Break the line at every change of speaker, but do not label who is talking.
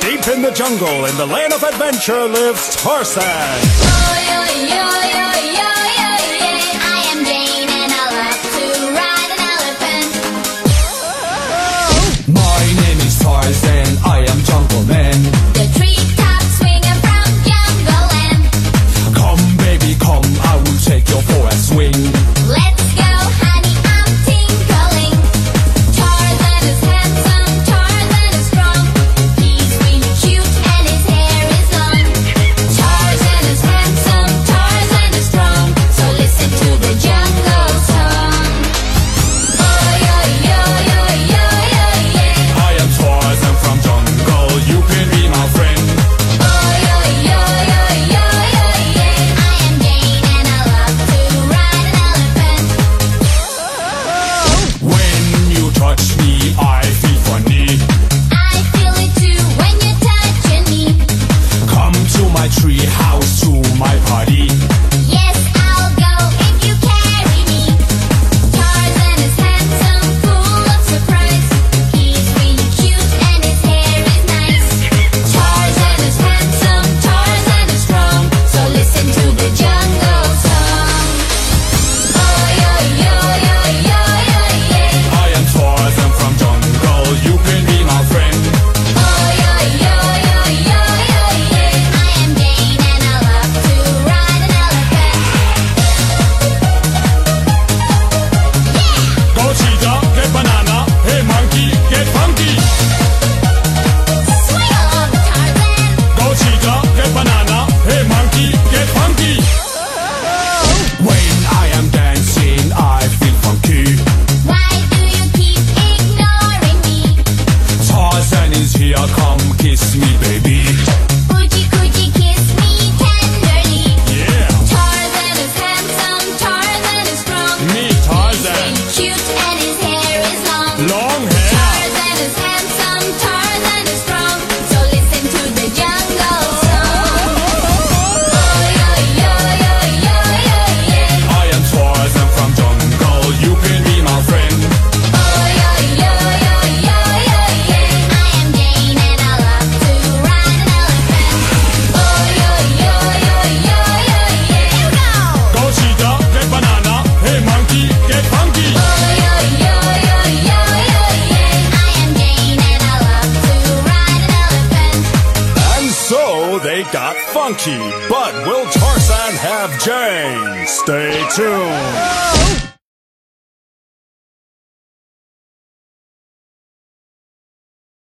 Deep in the jungle, in the land of adventure, lives Tarzan. got funky, but will Tarzan have Jane? Stay tuned.